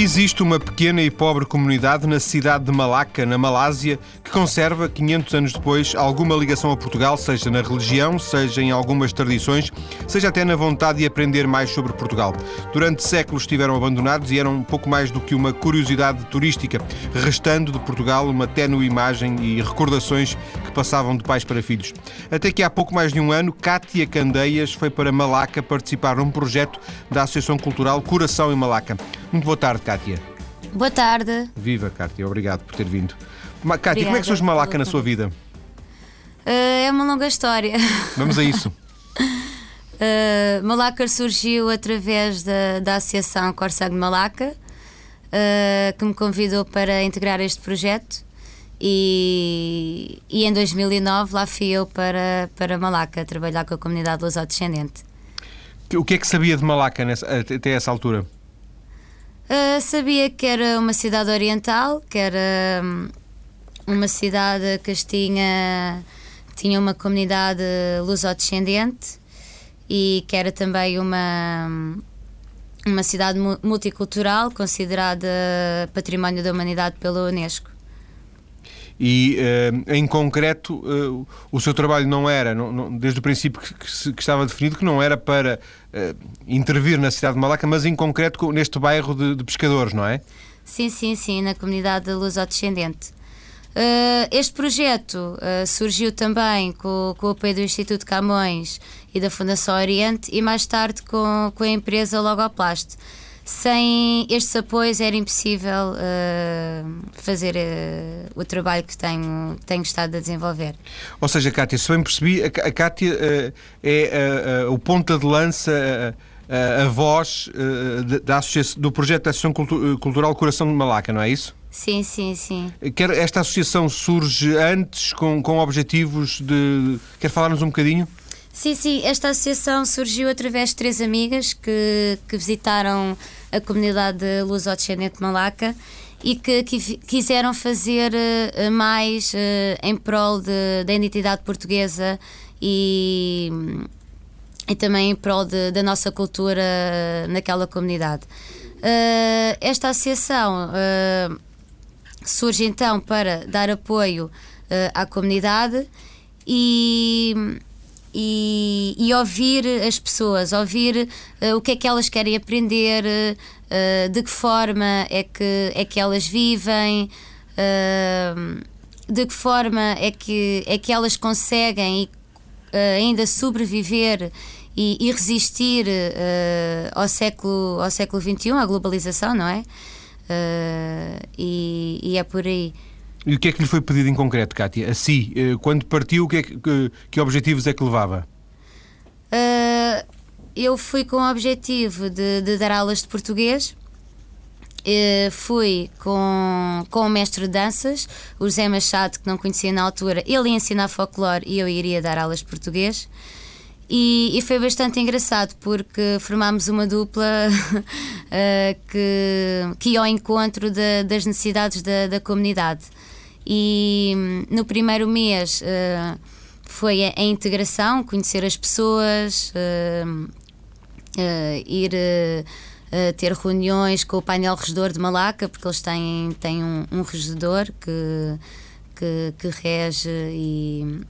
Existe uma pequena e pobre comunidade na cidade de Malaca, na Malásia, que conserva, 500 anos depois, alguma ligação a Portugal, seja na religião, seja em algumas tradições, seja até na vontade de aprender mais sobre Portugal. Durante séculos estiveram abandonados e eram um pouco mais do que uma curiosidade turística, restando de Portugal uma ténue imagem e recordações que passavam de pais para filhos. Até que há pouco mais de um ano, Cátia Candeias foi para Malaca participar num projeto da Associação Cultural Coração em Malaca. Muito boa tarde, Cátia. Boa tarde. Viva, Cátia, obrigado por ter vindo. Ma Cátia, como é que surge Malaca na sua vida? Uh, é uma longa história. Vamos a isso. uh, Malaca surgiu através da, da Associação Corsag de Malaca, uh, que me convidou para integrar este projeto. E, e em 2009 lá fui eu para, para Malaca trabalhar com a comunidade luso-descendente. O que é que sabia de Malaca nessa, até essa altura? Uh, sabia que era uma cidade oriental, que era um, uma cidade que tinha, tinha uma comunidade luso-descendente e que era também uma, uma cidade multicultural considerada Património da Humanidade pela Unesco. E, uh, em concreto, uh, o seu trabalho não era, não, não, desde o princípio que, que, que, estava definido, que não era para uh, intervir na cidade de Malaca, mas em concreto neste bairro de, de pescadores, não é? Sim, sim, sim, na comunidade luso-descendente. este projeto surgiu também com, com, o apoio do Instituto Camões e da Fundação Oriente e mais tarde com, com a empresa Logoplast. Sem estes apoios era impossível uh, fazer uh, o trabalho que tenho, tenho estado a desenvolver. Ou seja, Cátia, se bem percebi, a, Cátia uh, é o ponta de lança, a voz da associação, do projeto da Associação Cultural Coração de Malaca, não é isso? Sim, sim, sim. Quer, esta associação surge antes com, com objetivos de. Quer falar-nos um bocadinho? Sim, sim. Esta associação surgiu através de três amigas que, que visitaram a comunidade luso-descendente malaca e que, que, quiseram fazer uh, mais uh, em prol de, da identidade portuguesa e, e também em prol de, da nossa cultura naquela comunidade. Uh, esta associação surge então para dar apoio à comunidade e e, e ouvir as pessoas, ouvir uh, o que é que elas querem aprender, uh, de que forma é que, é que elas vivem, uh, de que forma é que, é que elas conseguem ainda sobreviver e, e resistir ao, século, ao século XXI, à globalização, não é? E, e é por aí. E o que é que lhe foi pedido em concreto, Cátia? A si, eh, quando partiu, que, é que, que, objetivos é que levava? Uh, eu fui com o objetivo de, de dar aulas de português. Uh, fui com, com o mestre de danças, o José Machado, que não conhecia na altura. Ele ia ensinar folclore e eu iria dar aulas de português. E, e, foi bastante engraçado porque formámos uma dupla que, que ia ao encontro de, das necessidades da, da comunidade. E hum, no primeiro mês uh, foi a, a, integração, conhecer as pessoas, uh, uh, ir ter reuniões com o painel regedor de Malaca, porque eles têm, têm um, um regedor que, que, que rege e,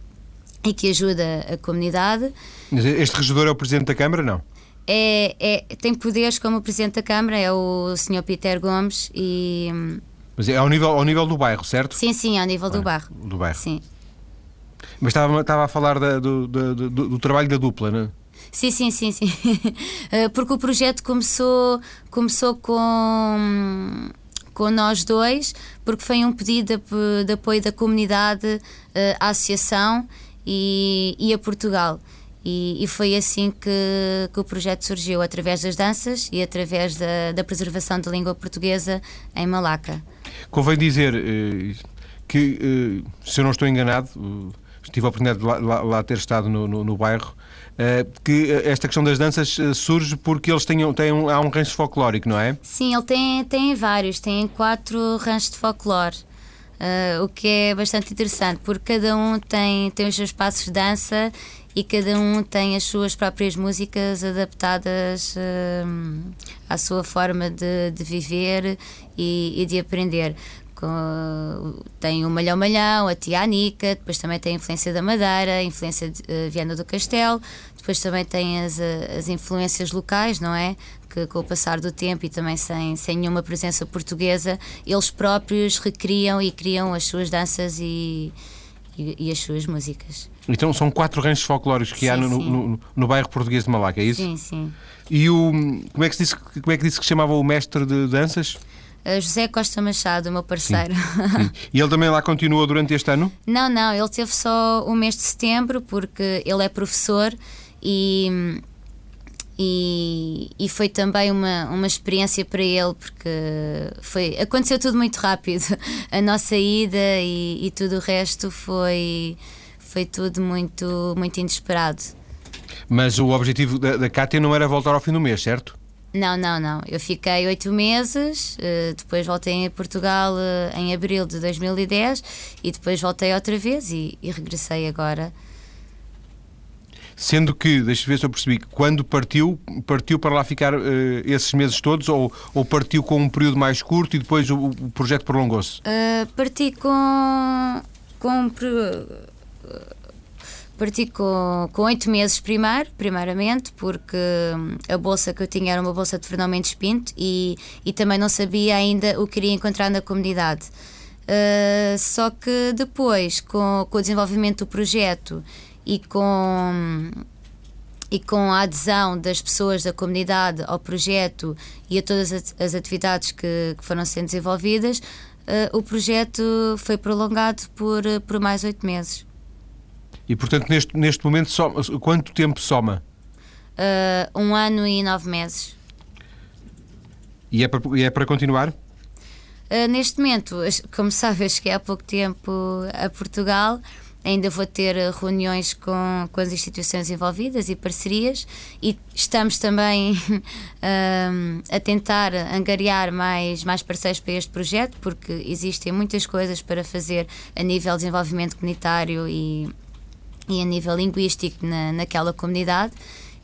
e que ajuda a comunidade. Este regedor é o Presidente da Câmara, não? É, é, tem poderes como o Presidente da Câmara, é o Sr. Peter Gomes e hum, mas é ao nível, ao nível do bairro, certo? Sim, sim, ao nível do bairro. Do bairro. Sim. Mas estava, estava a falar da, do, do, do, do, trabalho da dupla, não é? Sim, sim, sim, sim. Eh, porque o projeto começou, começou com, com nós dois, porque foi um pedido de, de apoio da comunidade eh, à associação e, e a Portugal. E, e, foi assim que, que, o projeto surgiu, através das danças e através da, da preservação da língua portuguesa em Malaca. Convém dizer eh, que, eh, se eu não estou enganado, eh, tive a oportunidade de lá, lá, ter estado no, no, no bairro, que esta questão das danças surge porque eles têm, têm um, há um rancho folclórico, não é? Sim, ele tem, tem vários, tem quatro ranchos de folclore. O que é bastante interessante, porque cada um tem, tem os seus passos de dança e cada um tem as suas próprias músicas adaptadas uh, à sua forma de, de viver e, e de aprender tem o Malhão Malhão, a Tia Anica, depois também tem a influência da Madeira, a influência de uh, Viana do Castelo, depois também tem as, as influências locais, não é? Que com o passar do tempo e também sem, sem nenhuma presença portuguesa, eles próprios recriam e criam as suas danças e, e, e as suas músicas. Então são quatro ranchos folclóricos que sim, há no, no, no, bairro português de Malaca, é isso? Sim, sim. E o, como, é que se disse, como é que disse que se chamava o mestre de danças? Uh, José Costa Machado, meu parceiro. Sim, sim. E ele também lá continuou durante este ano? Não, não, ele teve só o mês de setembro porque ele é professor e, e, e, foi também uma, uma experiência para ele porque foi, aconteceu tudo muito rápido. A nossa ida e, e tudo o resto foi foi tudo muito, muito inesperado. Mas o objetivo da, da Cátia não era voltar ao fim do mês, certo? Não, não, não. Eu fiquei oito meses, eh, depois voltei a Portugal eh, em abril de 2010 e depois voltei outra vez e, e regressei agora. Sendo que, deixa eu ver se eu percebi, quando partiu, partiu para lá ficar uh, esses meses todos ou, ou partiu com um período mais curto e depois o, o projeto prolongou-se? Uh, parti com, com Parti com, com oito meses primeiro, primeiramente, porque hum, a bolsa que eu tinha era uma bolsa de Fernão Mendes Pinto e, e também não sabia ainda o que iria encontrar na comunidade. Uh, só que depois, com, com o desenvolvimento do projeto e com, e com a adesão das pessoas da comunidade ao projeto e a todas as atividades que, que foram sendo desenvolvidas, uh, o projeto foi prolongado por, por mais oito meses. E, portanto, neste, neste momento, soma, quanto tempo soma? Uh, um ano e nove meses. E é para, e é para continuar? Uh, neste momento, como sabes, cheguei há pouco tempo a Portugal. Ainda vou ter reuniões com, com as instituições envolvidas e parcerias, e estamos também uh, a tentar angariar mais, mais parceiros para este projeto, porque existem muitas coisas para fazer a nível de desenvolvimento comunitário e, e a nível linguístico na, naquela comunidade.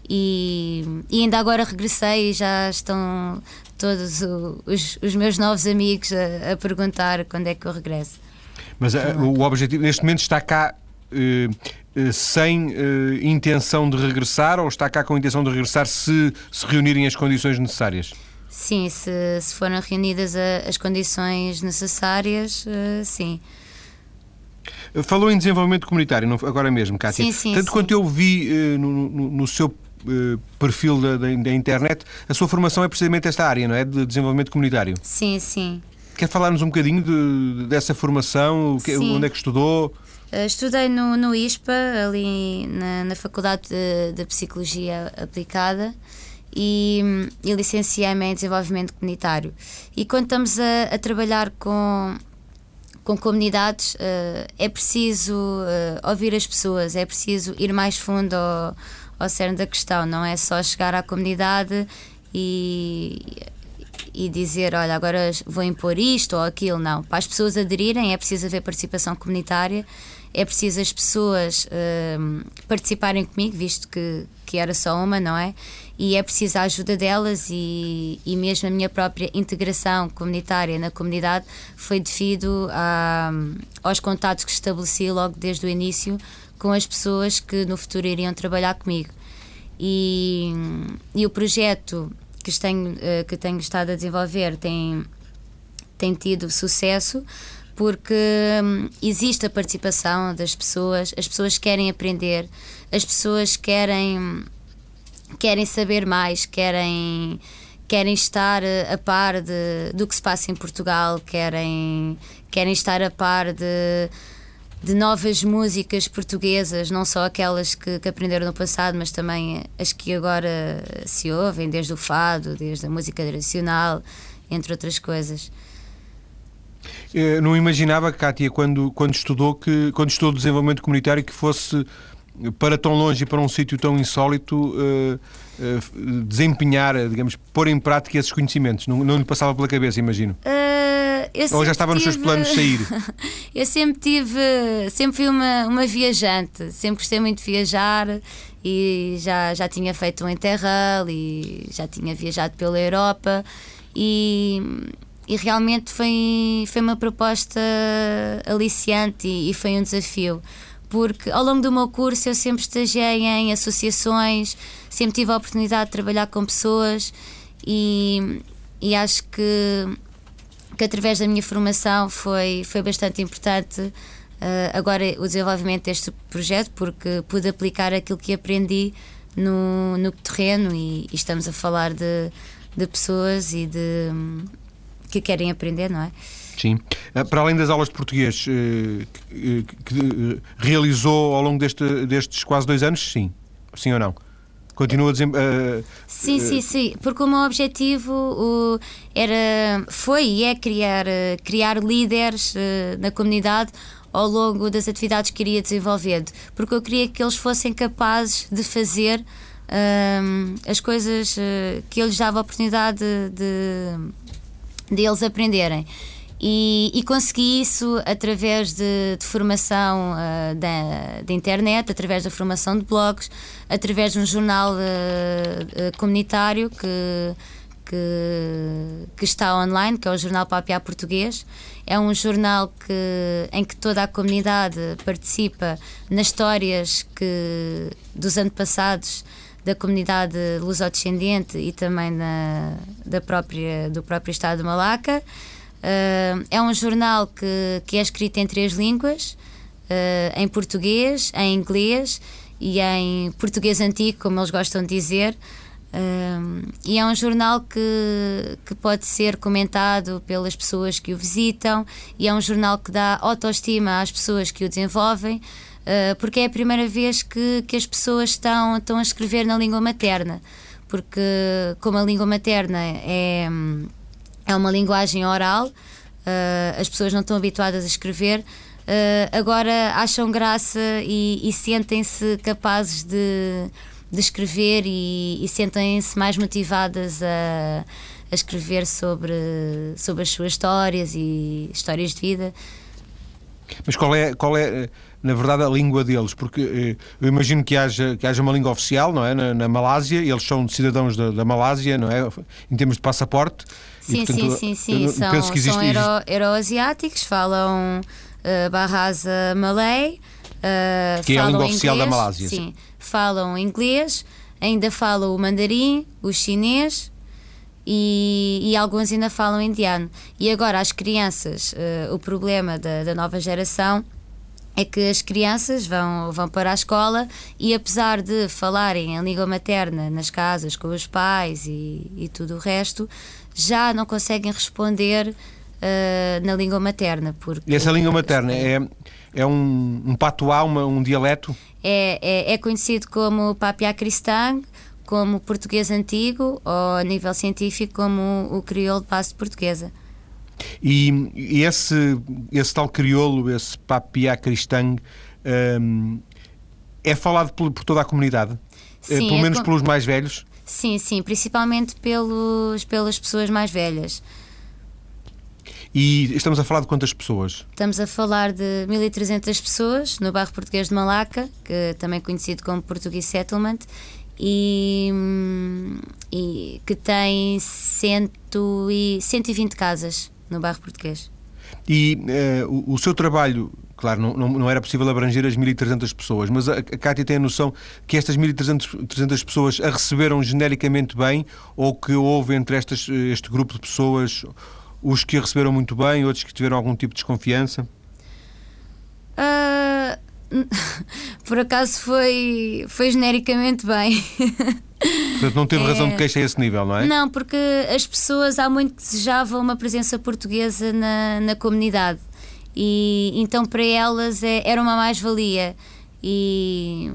E, e, ainda agora regressei e já estão todos os, os meus novos amigos a, a, perguntar quando é que eu regresso. Mas uh, o objetivo neste momento está cá uh, uh, sem intenção de regressar ou está cá com a intenção de regressar se se reunirem as condições necessárias? Sim, se, se forem reunidas a, as condições necessárias, sim. Falou em desenvolvimento comunitário, agora mesmo, Cátia. Sim, sim, Tanto sim. quanto eu vi uh, no, no, no, seu uh, perfil da, da, da, internet, a sua formação é precisamente esta área, não é? De desenvolvimento comunitário. Sim, sim. Quer falar-nos um bocadinho de, dessa formação? Que, onde é que estudou? Uh, estudei no, no ISPA, ali na, na Faculdade de, de Psicologia Aplicada e, e licenciei-me em Desenvolvimento Comunitário. E quando estamos a, a trabalhar com com comunidades uh, é preciso uh, ouvir as pessoas, é preciso ir mais fundo ao, ao cerne da questão, não é só chegar à comunidade e, e dizer, olha, agora vou impor isto ou aquilo, não. Para as pessoas aderirem é preciso haver participação comunitária, é preciso as pessoas uh, participarem comigo, visto que, que era só uma, não é? e é preciso a ajuda delas e, e mesmo a minha própria integração comunitária na comunidade foi devido a, aos contatos que estabeleci logo desde o início com as pessoas que no futuro iriam trabalhar comigo. E, e o projeto que tenho, eh, que tenho estado a desenvolver tem, tem tido sucesso porque hum, existe a participação das pessoas, as pessoas querem aprender, as pessoas querem querem saber mais, querem, querem estar a par de, do que se passa em Portugal, querem, querem estar a par de, de novas músicas portuguesas, não só aquelas que, que, aprenderam no passado, mas também as que agora se ouvem, desde o fado, desde a música tradicional, entre outras coisas. Eu não imaginava, Kátia, quando, quando estudou que quando estudou desenvolvimento comunitário que fosse para tão longe e para um sítio tão insólito uh, uh, desempenhar, digamos, pôr em prática esses conhecimentos? Não, não lhe passava pela cabeça, imagino? Uh, Ou já estava tive... nos seus planos sair? eu sempre tive, sempre fui uma, uma viajante, sempre gostei muito de viajar e já, já tinha feito um Interrail e já tinha viajado pela Europa. E, e realmente foi, foi uma proposta aliciante e, e foi um desafio. Porque ao longo do meu curso eu sempre estagiei em associações, sempre tive a oportunidade de trabalhar com pessoas e, e acho que, que através da minha formação foi, foi bastante importante uh, agora o desenvolvimento deste projeto, porque pude aplicar aquilo que aprendi no, no terreno e, e estamos a falar de, de pessoas e de que querem aprender, não é? Sim. Eh, para além das aulas de português eh, que, realizou ao longo deste, destes quase dois anos, sim. Sim ou não? Continua a dizer. Uh, sim, sim, sim. Porque o meu objetivo uh, era, foi e é criar, uh, criar líderes na comunidade ao longo das atividades que iria desenvolvendo. Porque eu queria que eles fossem capazes de fazer as coisas que eu lhes dava a oportunidade de, de, de eles aprenderem. E, e, consegui isso através de, de formação uh, da, da, internet, através da formação de blogs, através de um jornal uh, comunitário que, que, que, está online, que é o Jornal Papiá Português. É um jornal que, em que toda a comunidade participa nas histórias que, dos antepassados da comunidade lusodescendente e também na, da própria, do próprio Estado de Malaca. Uh, é um jornal que, que é escrito em três línguas: uh, em português, em inglês e em português antigo, como eles gostam de dizer. Uh, e é um jornal que, que pode ser comentado pelas pessoas que o visitam, e é um jornal que dá autoestima às pessoas que o desenvolvem, porque é a primeira vez que, que as pessoas estão, estão a escrever na língua materna. Porque, como a língua materna é é uma linguagem oral, uh, as pessoas não estão habituadas a escrever. Uh, agora acham graça e, e sentem-se capazes de, de escrever e, e sentem-se mais motivadas a, a, escrever sobre, sobre as suas histórias e histórias de vida. Mas qual é, qual é na verdade, a língua deles? Porque eh, eu imagino que haja, que haja uma língua oficial, não é? Na, na Malásia, eles são cidadãos da, da Malásia, não é? Em termos de passaporte. Sim, e, portanto, sim, sim, sim. São, existe, são euro, euroasiáticos, falam uh, Bahasa Malay. Uh, que é a língua inglês, oficial da Malásia. Sim, falam inglês, ainda falam o mandarim, o chinês e, e, alguns ainda falam indiano. E agora as crianças, uh, o problema da, da, nova geração é que as crianças vão, vão para a escola e apesar de falarem em língua materna nas casas com os pais e, e tudo o resto, já não conseguem responder uh, na língua materna. Porque, e essa língua materna é, é um, um patuá, uma, um dialeto? É, é, é conhecido como papiá cristã, como português antigo ou a nível científico como o crioulo de base portuguesa. E, e, esse, esse tal crioulo, esse papiá cristã, um, é falado por, por, toda a comunidade? Eh, sim, Pelo é menos com... pelos mais velhos? Sim, sim, principalmente pelos, pelas pessoas mais velhas. E estamos a falar de quantas pessoas? Estamos a falar de 1300 pessoas no bairro português de Malaca, que também é conhecido como Portuguese Settlement, e, e que tem cento e, 120 casas no bairro português. E uh, o, o, seu trabalho, claro, não, não, não, era possível abranger as 1.300 pessoas, mas a, a Cátia tem a noção que estas 1.300 pessoas a receberam genericamente bem ou que houve entre estas, este grupo de pessoas os que a receberam muito bem, outros que tiveram algum tipo de desconfiança? Uh, por acaso foi, foi genericamente bem. Portanto, não teve razão de é. queixa a esse nível, não é? Não, porque as pessoas há muito desejavam uma presença portuguesa na, na comunidade e então para elas é, era uma mais-valia. E,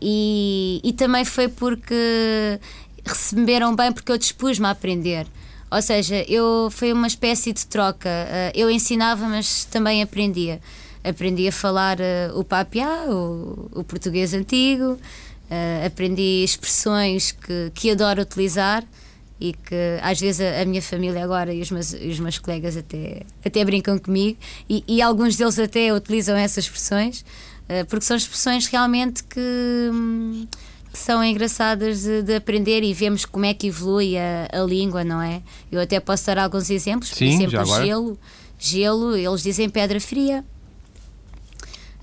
e, e também foi porque receberam bem, porque eu dispus-me a aprender. Ou seja, eu foi uma espécie de troca. Eh, eu ensinava, mas também aprendia. Aprendi a falar uh, o papiá, o, o português antigo, Uh, aprendi expressões que, que adoro utilizar e que às vezes a, a minha família agora e os meus, os meus colegas até, até brincam comigo e, e alguns deles até utilizam essas expressões, uh, porque são expressões realmente que, hum, que são engraçadas de, de, aprender e vemos como é que evolui a, a, língua, não é? Eu até posso dar alguns exemplos, Sim, por exemplo, gelo, gelo, eles dizem pedra fria.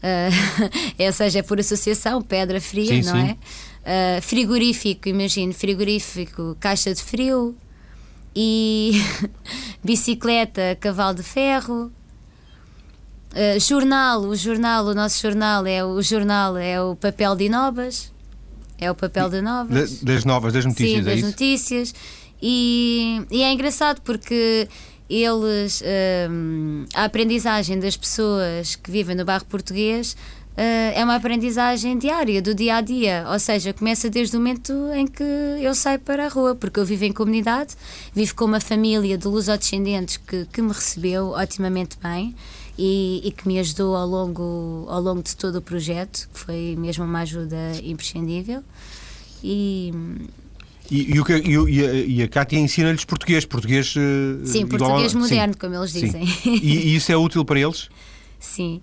Uh, ou seja, é por associação, pedra fria, sim, não sim. é? Uh, frigorífico, imagino, frigorífico, caixa de frio e bicicleta, cavalo de ferro. Uh, jornal, o jornal, o nosso jornal é o jornal é o papel de novas, é o papel de novas. Das novas, das notícias, Sim, é das isso? notícias. E, e, é engraçado porque eles, a aprendizagem das pessoas que vivem no bairro português Uh, é uma aprendizagem diária, do dia a dia. Ou seja, começa desde o momento em que eu saio para a rua, porque eu vivo em comunidade, vivo com uma família de lusodescendentes que, que me recebeu otimamente bem e, e, que me ajudou ao longo, ao longo de todo o projeto, que foi mesmo uma ajuda imprescindível. E. E, e, o que, e, a, e a Cátia ensina-lhes português, português. Eh, sim, português moderno, sim, como eles dizem. E, e isso é útil para eles? Sim,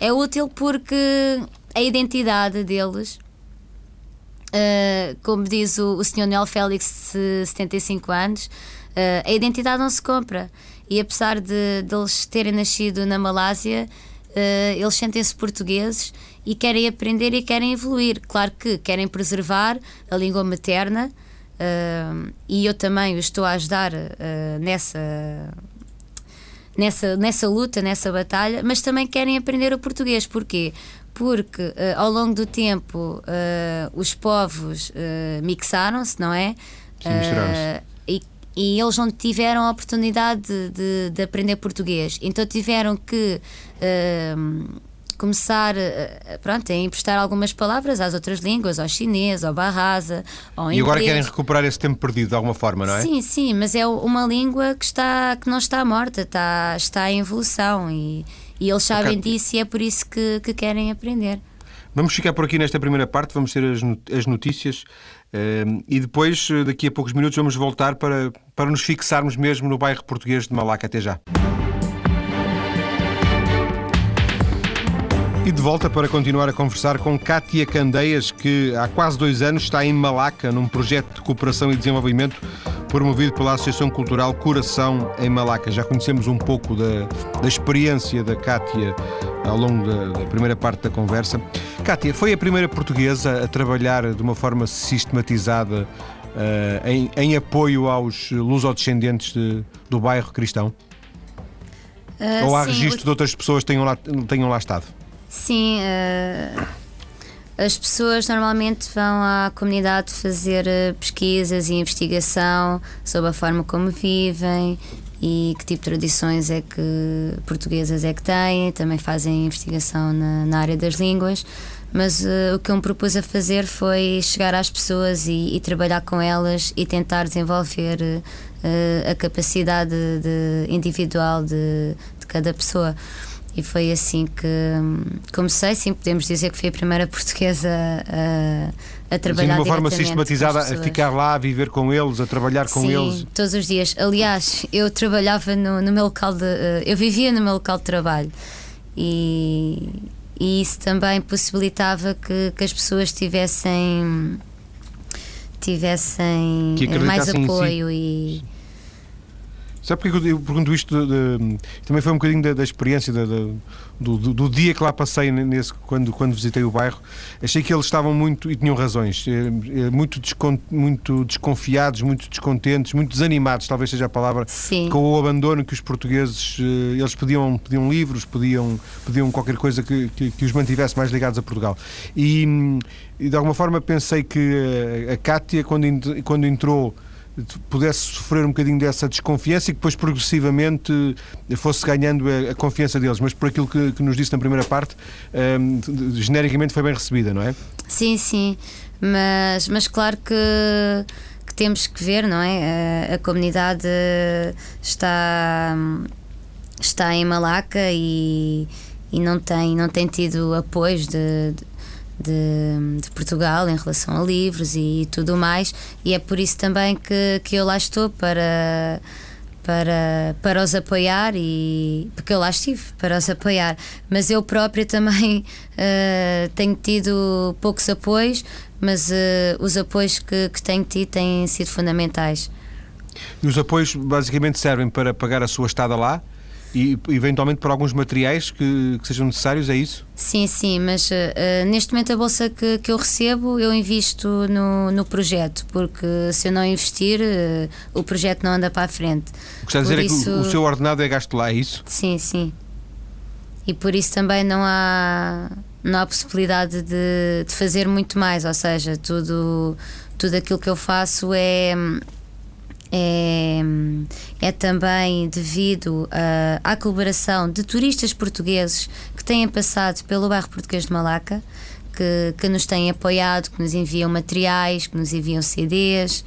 é útil porque a identidade deles, uh, como diz o, o Sr. Noel Félix, de 75 anos, uh, a identidade não se compra. E apesar de, de eles terem nascido na Malásia, uh, eles sentem-se portugueses e querem aprender e querem evoluir. Claro que querem preservar a língua materna. E eu também os estou a ajudar nessa nessa, nessa luta, nessa batalha, mas também querem aprender o português. Porquê? Porque uh, ao longo do tempo uh, os povos uh, mixaram-se, não é? Sim. E, e eles não tiveram a oportunidade de, de, de aprender português. Então tiveram que começar eh, eh, pronto, a emprestar algumas palavras às outras línguas, ao chinês, ao barrasa, ao E agora querem recuperar esse tempo perdido de alguma forma, não é? Sim, sim, mas é uma língua que, está, que não está morta, está, está em evolução e, e eles sabem okay. disso e é por isso que, que querem aprender. Vamos ficar por aqui nesta primeira parte, vamos ter as notícias uh, e depois, daqui a poucos minutos, vamos voltar para, para nos fixarmos mesmo no bairro português de Malaca. Até já. E de volta para continuar a conversar com Kátia Candeias, que há quase dois anos está em Malaca, num projeto de cooperação e desenvolvimento promovido pela Associação Cultural Coração em Malaca. Já conhecemos um pouco da, da experiência da Kátia ao longo da, da, primeira parte da conversa. Kátia, foi a primeira portuguesa a trabalhar de uma forma sistematizada uh, em, em, apoio aos lusodescendentes de, do bairro cristão? Uh, Ou há sim, registro de outras pessoas que tenham lá, tenham lá estado? Sim, uh, as pessoas normalmente vão à comunidade fazer uh, pesquisas e investigação sobre a forma como vivem e que tipo de tradições é que portuguesas é que têm, também fazem investigação na, na área das línguas. Mas uh, o que eu me propus a fazer foi chegar às pessoas e, e trabalhar com elas e tentar desenvolver a capacidade de, individual de, de cada pessoa. E foi assim que hum, comecei, sim, podemos dizer que fui a primeira portuguesa a, a trabalhar. de uma forma sistematizada, a ficar lá, a viver com eles, a trabalhar com sim, eles. todos os dias. Aliás, eu trabalhava no, no meu local de. Eh, eu vivia no meu local de trabalho e, e isso também possibilitava que, que as pessoas tivessem. tivessem mais apoio si. e Sabe porque eu pergunto isto? De, de, também foi um bocadinho da, da experiência da, da, do, do, do, dia que lá passei nesse, quando, quando visitei o bairro. Achei que eles estavam muito, e tinham razões, eh, eh, muito, descon, muito desconfiados, muito descontentes, muito desanimados, talvez seja a palavra, Sim. com o abandono que os portugueses, eh, eles pediam, pediam livros, pediam, pediam qualquer coisa que, que, que os mantivesse mais ligados a Portugal. E, e de alguma forma pensei que a Cátia, quando, quando entrou pudesse sofrer um bocadinho dessa desconfiança e que depois progressivamente fosse ganhando a, a confiança deles. Mas por aquilo que, que, nos disse na primeira parte, um, genericamente foi bem recebida, não é? Sim, sim. Mas, mas claro que, que temos que ver, não é? A, a comunidade está, está em Malaca e, e não, tem, não tem tido apoios de, de de, de, Portugal em relação a livros e tudo mais, e é por isso também que, que eu lá estou para. Para, para os apoiar e porque eu lá estive para os apoiar, mas eu própria também uh, tenho tido poucos apoios, mas uh, os apoios que, que tenho tido têm sido fundamentais. E os apoios basicamente servem para pagar a sua estada lá? E eventualmente para alguns materiais que, que, sejam necessários, é isso? Sim, sim, mas uh, neste momento a bolsa que, que eu recebo eu invisto no, no projeto, porque se eu não investir, uh, o projeto não anda para a frente. O que está a dizer isso... é que o, o seu ordenado é gasto lá, é isso? Sim, sim. E por isso também não há, não há possibilidade de, de fazer muito mais, ou seja, tudo, tudo aquilo que eu faço é é, é também devido a, à colaboração de turistas portugueses que têm passado pelo bairro português de Malaca, que, que nos têm apoiado, que nos enviam materiais, que nos enviam CDs,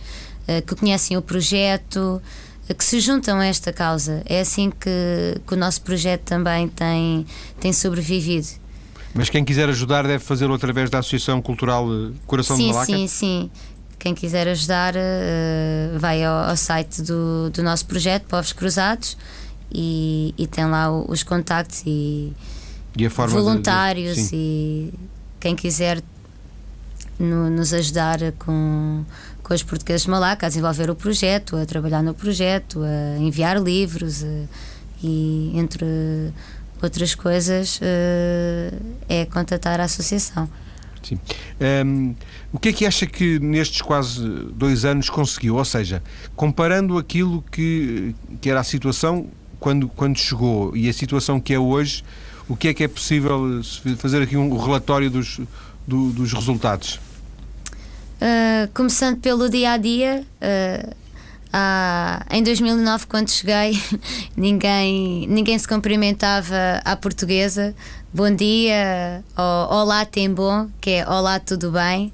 eh, que conhecem o projeto, eh, que se juntam a esta causa. É assim que, que o nosso projeto também tem, tem sobrevivido. Mas quem quiser ajudar deve fazê-lo através da Associação Cultural Coração sim, de Malaca? Sim, sim, sim. Quem quiser ajudar, uh, vai ao, ao, site do, do nosso projeto, Povos Cruzados, e, e tem lá os contactos e, e voluntários de, de, e quem quiser no, nos ajudar com, com os portugueses de Malaca a desenvolver o projeto, a trabalhar no projeto, a enviar livros a, eh, e entre outras coisas é contatar a associação. Sim. Um, o que é que acha que nestes quase dois anos conseguiu? Ou seja, comparando aquilo que, que era a situação quando, quando chegou e a situação que é hoje, o que é que é possível fazer aqui um relatório dos, do, dos resultados? Uh, começando pelo dia a dia, uh, em 2009, quando cheguei, ninguém, ninguém se cumprimentava à portuguesa. Bom dia, olá, tem bom, que é olá, tudo bem.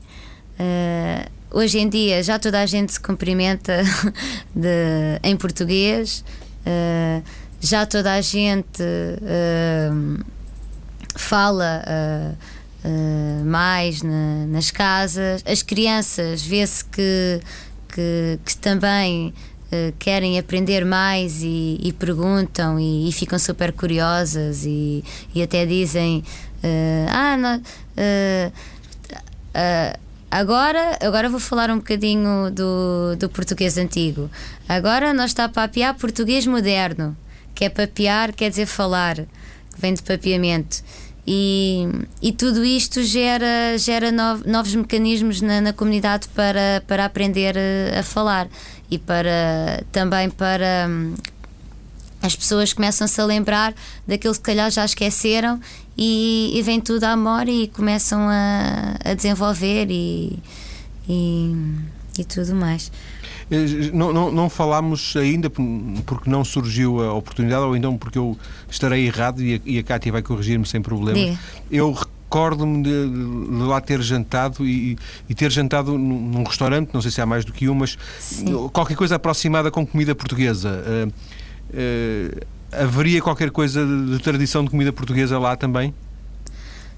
Uh, hoje em dia já toda a gente se cumprimenta de, em português, uh, já toda a gente uh, fala mais na, nas casas. As crianças vê-se que que, que também uh, querem aprender mais e, e perguntam e, e, ficam super curiosas e, e até dizem uh, ah não, uh, agora agora vou falar um bocadinho do, do português antigo. Agora nós está a papear português moderno que é papear quer dizer falar vem de papeamento e, e tudo isto gera, gera novos mecanismos na, na, comunidade para, para aprender a, a, falar e para também para hum, as pessoas começam-se a lembrar daquilo que calhar já esqueceram e, e vem tudo à memória e começam a, a desenvolver e, e, e tudo mais. Eh, não, não, não, falámos ainda porque não surgiu a oportunidade, ou então porque eu estarei errado e a, e a Cátia vai corrigir-me sem problema. Eu recordo-me de, de, lá ter jantado e, e, ter jantado num, restaurante, não sei se há mais do que um, mas Sim. qualquer coisa aproximada com comida portuguesa. Uh, uh, haveria qualquer coisa de, de, tradição de comida portuguesa lá também?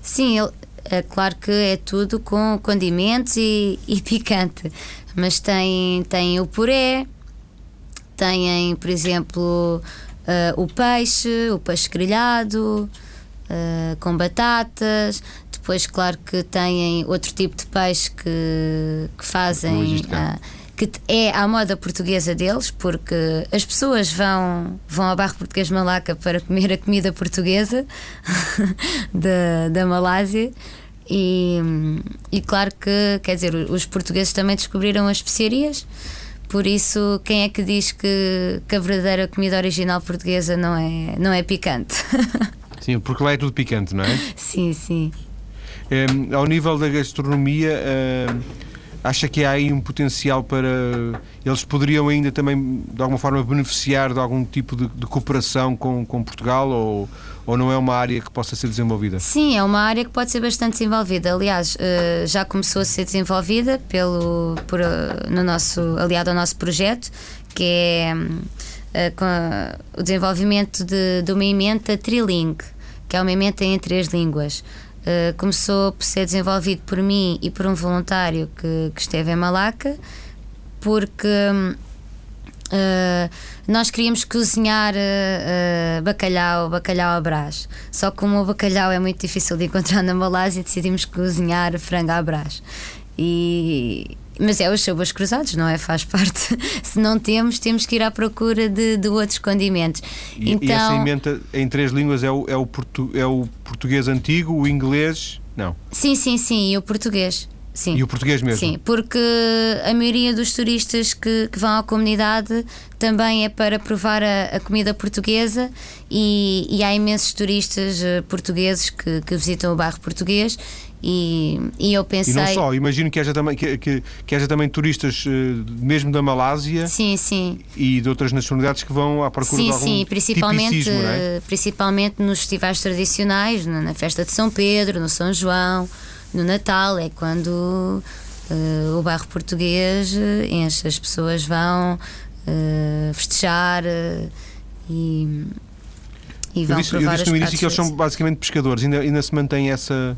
Sim, é claro que é tudo com condimentos e, e picante mas tem, tem o puré, têm, por exemplo, uh, o peixe, o peixe grelhado, uh, com batatas. Depois, claro que têm outro tipo de peixe que, que fazem. Uh, que é a moda portuguesa deles, porque as pessoas vão, vão ao bairro português Malaca para comer a comida portuguesa da, da Malásia. E, e claro que, quer dizer, os portugueses também descobriram as especiarias, por isso, quem é que diz que, que a verdadeira comida original portuguesa não é, não é picante? Sim, porque lá é tudo picante, não é? Sim, sim. Um, ao nível da gastronomia, um, acha que há aí um potencial para. Eles poderiam ainda também, de alguma forma, beneficiar de algum tipo de, de cooperação com, com Portugal ou, ou não é uma área que possa ser desenvolvida? Sim, é uma área que pode ser bastante desenvolvida. Aliás, eh, já começou a ser desenvolvida pelo, por, eh, no nosso, aliado ao nosso projeto, que é eh, o desenvolvimento de, de uma emenda trilingue, que é uma emenda em três línguas. Uh, começou por ser desenvolvido por mim e por um voluntário que, que esteve em Malaca, porque uh, nós queríamos cozinhar uh, bacalhau, bacalhau à brás. Só que como o bacalhau é muito difícil de encontrar na Malásia, decidimos cozinhar frango à brás. E, mas é os sabores cruzados, não é? Faz parte. Se não temos, temos que ir à procura de, de outros condimentos. E, então, e essa emenda em três línguas é o, é, o portu, é o português antigo, o inglês. Não. Sim, sim, sim, e o português. Sim. E o português mesmo? Sim, porque a maioria dos turistas que, que vão à comunidade também é para provar a, a comida portuguesa e, e, há imensos turistas eh, portugueses que, que visitam o bairro português e, e eu pensei. E não só, imagino que haja também, que, que, que haja também turistas eh, mesmo da Malásia sim, sim. e de outras nacionalidades que vão à procura sim, de algum Sim, principalmente, é? principalmente nos festivais tradicionais, na festa de São Pedro, no São João no Natal, é quando uh, o bairro português eh, enche, as pessoas vão uh, festejar uh, e, e vão eu disse, eu disse no início que eles são basicamente pescadores, ainda, ainda se mantém essa.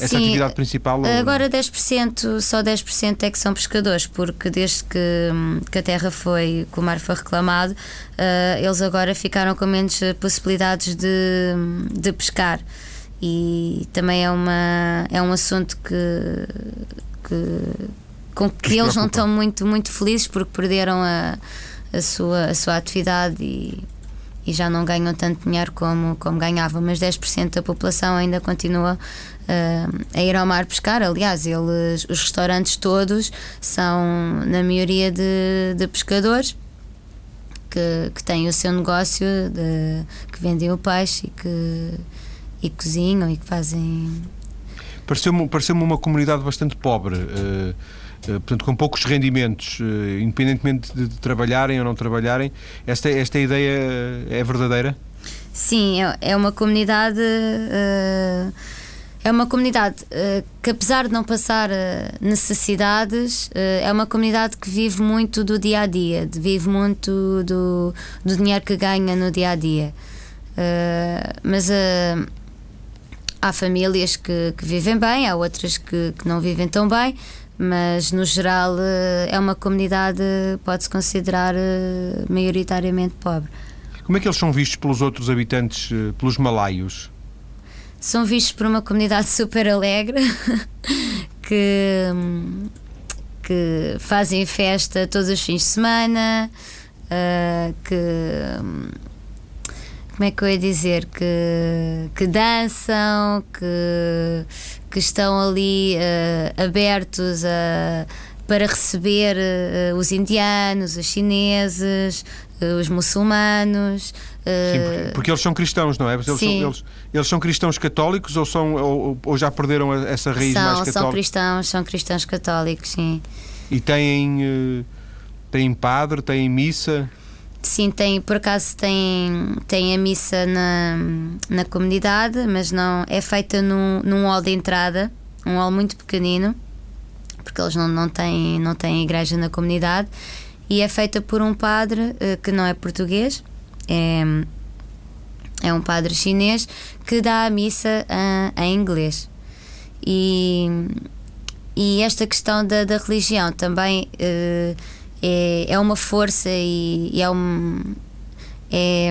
Essa Sim, atividade principal? Agora 10%, só 10% é que são pescadores, porque desde que, que a terra foi, que o mar foi reclamado, uh, eles agora ficaram com menos possibilidades de, de pescar e também é, uma, é um assunto que, que com que eles não estão muito, muito felizes porque perderam a, a, sua, a sua atividade e, e já não ganham tanto dinheiro como, como ganhavam, mas 10% da população ainda continua uh, a ir ao mar pescar. Aliás, eles, os restaurantes todos são, na maioria, de, de pescadores. Que, que têm o seu negócio, de, que vendem o peixe e que, e cozinham e que fazem. Pareceu-me pareceu uma comunidade bastante pobre. Uh, Uh, portanto, com poucos rendimentos, uh, independentemente de, de, trabalharem ou não trabalharem, esta, esta ideia é verdadeira? Sim, é, é uma comunidade. Uh, é uma comunidade que, apesar de não passar necessidades, é uma comunidade que vive muito do dia a dia, vive muito do, do dinheiro que ganha no dia a dia. mas há famílias que, que vivem bem, há outras que, que, não vivem tão bem, mas no geral é uma comunidade, pode-se considerar maioritariamente pobre. Como é que eles são vistos pelos outros habitantes, pelos malaios? São vistos por uma comunidade super alegre que, que fazem festa todos os fins de semana, que como é que eu ia dizer, que, que dançam, que, que estão ali uh, abertos a, para receber uh, os indianos, os chineses, uh, os muçulmanos. Sim, porque, porque, eles são cristãos, não é? Eles, Sim. São, eles, eles são cristãos católicos ou, são, ou, ou já perderam essa raiz são, mais católica? São cristãos, são cristãos católicos, sim. E têm, têm padre, têm missa? Sim, tem, por acaso tem, tem a missa na, na comunidade, mas não é feita num, num hall de entrada, um hall muito pequenino, porque eles não, não, têm, não têm igreja na comunidade, e é feita por um padre uh, que não é português, é, é um padre chinês que dá a missa uh, em inglês. E, e esta questão da, da religião também. Uh, é, é uma força e, e é um. É,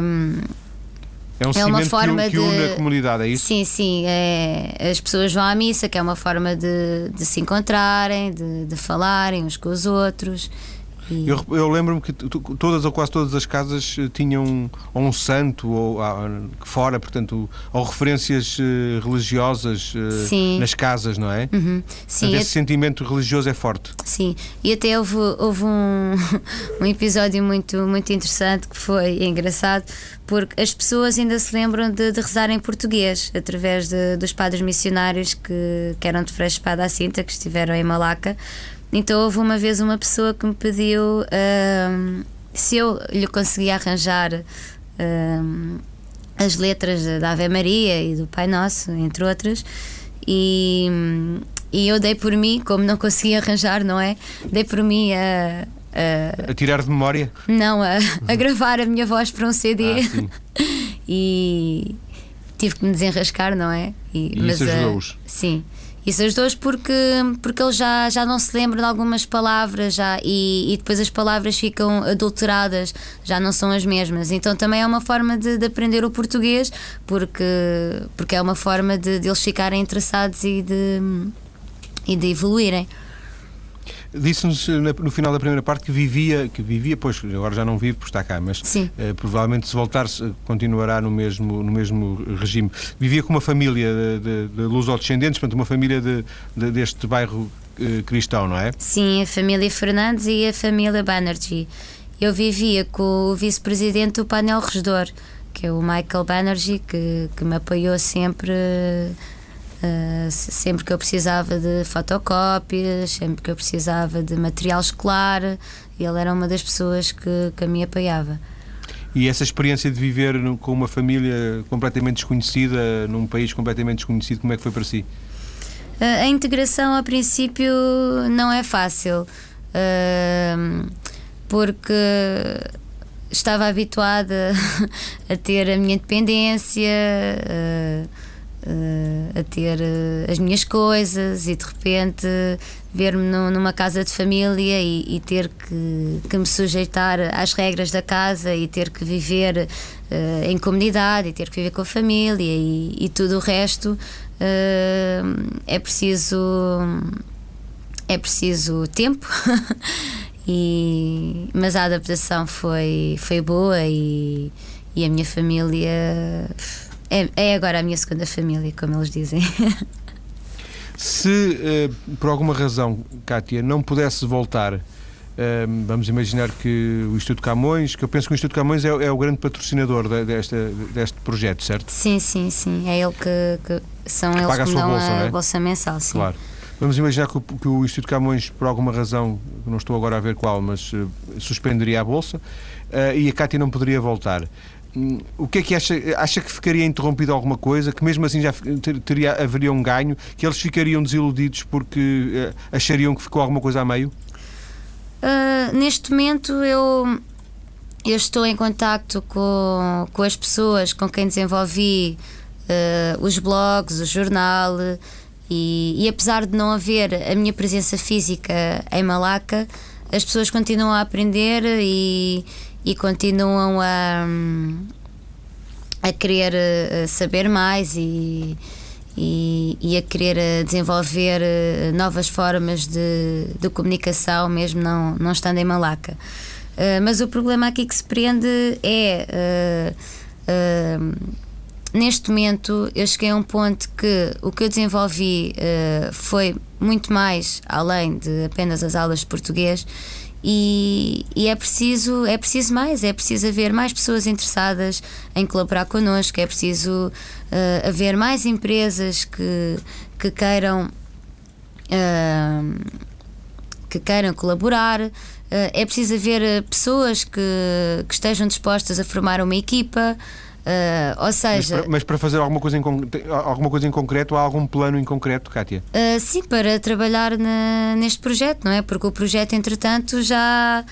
é um é uma forma que, que une a comunidade, é isso? Sim, sim. É, as pessoas vão à missa, que é uma forma de, de se encontrarem, de, de falarem uns com os outros. Eu, eu lembro-me que todas ou quase todas as casas eh, tinham ou um santo ou ah, fora, portanto, ou referências eh, religiosas eh, nas casas, não é? Uhum. Sim, portanto, esse sentimento religioso é forte. Sim, e até houve, houve um, um episódio muito, muito interessante que foi engraçado, porque as pessoas ainda se lembram de, de rezar em português através de, dos padres missionários que, que eram de Freixo Espada à Cinta, que estiveram em Malaca então houve uma vez uma pessoa que me pediu uh, se eu lhe conseguia arranjar uh, as letras da Ave Maria e do Pai Nosso, entre outras, e, e eu dei por mim, como não conseguia arranjar, não é? Dei por mim a. A, a tirar de memória? Não, a, a gravar a minha voz para um CD. Ah, e, tive que me desenrascar, não é? E, e isso ajudou-os? sim. Isso ajudou-os porque, porque eles já, já não se lembram de algumas palavras já, e, e, depois as palavras ficam adulteradas, já não são as mesmas. Então também é uma forma de, de aprender o português, porque, porque é uma forma de, de eles ficarem interessados e de, e de evoluírem. Disse-nos no final da primeira parte que vivia, que vivia, pois agora já não vive porque está cá, mas eh, provavelmente se voltar continuará no mesmo, no mesmo regime. Vivia com uma família de, de, de luso-descendentes, portanto, uma família de, de deste bairro eh, cristão, não é? Sim, a família Fernandes e a família Banerjee. Eu vivia com o vice-presidente do painel regedor, que é o Michael Banerjee, que, que me apoiou sempre Uh, sempre que eu precisava de fotocópias, sempre que eu precisava de material escolar, ele era uma das pessoas que, que me apoiava. E essa experiência de viver com uma família completamente desconhecida, num país completamente desconhecido, como é que foi para si? Uh, a integração, a princípio, não é fácil, uh, porque estava habituada a ter a minha independência uh, a ter uh, as minhas coisas e de repente ver-me numa casa de família e, e ter que, que, me sujeitar às regras da casa e ter que viver uh, em comunidade e ter que viver com a família e, e tudo o resto é preciso é preciso tempo. E, mas a adaptação foi, foi boa e, e a minha família é, é agora a minha segunda família, como eles dizem. Se uh, por alguma razão, Kátia, não pudesse voltar, uh, vamos imaginar que o Instituto Camões, que eu penso que o Instituto Camões é, é o grande patrocinador de, desta, deste projeto, certo? Sim, sim, sim. É ele que, que são que eles que dão a, bolsa, a é? bolsa mensal, sim. Claro. Vamos imaginar que o, que o, Instituto Camões, por alguma razão, não estou agora a ver qual, mas uh, suspenderia a bolsa e a Cátia não poderia voltar o que é que acha? Acha que ficaria interrompido alguma coisa? Que mesmo assim já teria, haveria um ganho? Que eles ficariam desiludidos porque uh, achariam que ficou alguma coisa a meio? Uh, neste momento eu, eu estou em contacto com, com as pessoas com quem desenvolvi uh, os blogs, o jornal e, e apesar de não haver a minha presença física em Malaca, as pessoas continuam a aprender e e continuam a, a querer eh, saber mais e, e, e, a querer eh, desenvolver eh, novas formas de, de comunicação, mesmo não, não estando em Malaca. Uh, mas o problema aqui que se prende é. Uh, uh, neste momento eu cheguei a um ponto que o que eu desenvolvi foi muito mais além de apenas as aulas de português e, e, é preciso é preciso mais é preciso haver mais pessoas interessadas em colaborar connosco é preciso uh, haver mais empresas que, que queiram uh, que queiram colaborar uh, é preciso haver pessoas que, que estejam dispostas a formar uma equipa Uh, ou seja. Mas para, mas para, fazer alguma coisa, em, alguma coisa em concreto, há algum plano em concreto, Kátia? Uh, sim, para trabalhar na, neste projeto, não é? Porque o projeto, entretanto, já,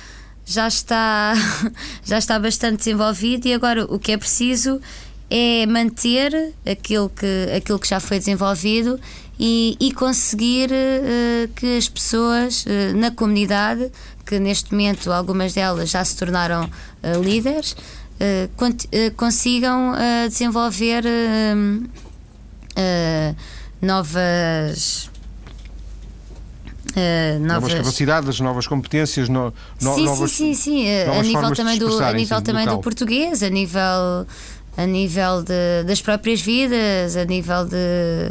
já, está, já está bastante desenvolvido e agora o que é preciso é manter aquilo que, aquilo que já foi desenvolvido e, e conseguir uh, que as pessoas na comunidade, que neste momento algumas delas já se tornaram líderes, consigam uh, desenvolver novas. Uh, novas... novas... capacidades, novas competências, no, no, sim, novas, sim, sim, sim. a nível também do a nível também do português, a nível a nível de, das próprias vidas, a nível de,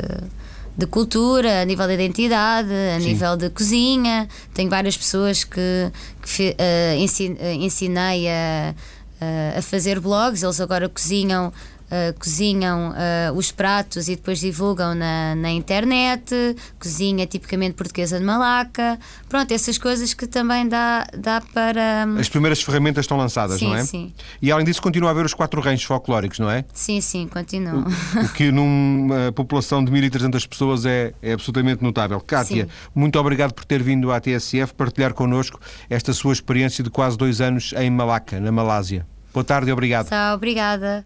de cultura, a nível de identidade, a sim. nível de cozinha. Tenho várias pessoas que, que uh, ensinei a a fazer blogs, eles agora cozinham Uh, cozinham uh, os pratos e depois divulgam na, na internet, cozinha tipicamente portuguesa de Malaca. Pronto, essas coisas que também dá, dá para. Hum, As primeiras ferramentas estão lançadas, sim, não é? Sim. E além disso, continua a haver os quatro ranchos folclóricos, não é? Sim, sim, continua. O, o que numa população de 1.300 pessoas é, é absolutamente notável. Kátia, sim. muito obrigado por ter vindo à TSF partilhar connosco esta sua experiência de quase dois anos em Malaca, na Malásia. Boa tarde e obrigado. Tchau, obrigada.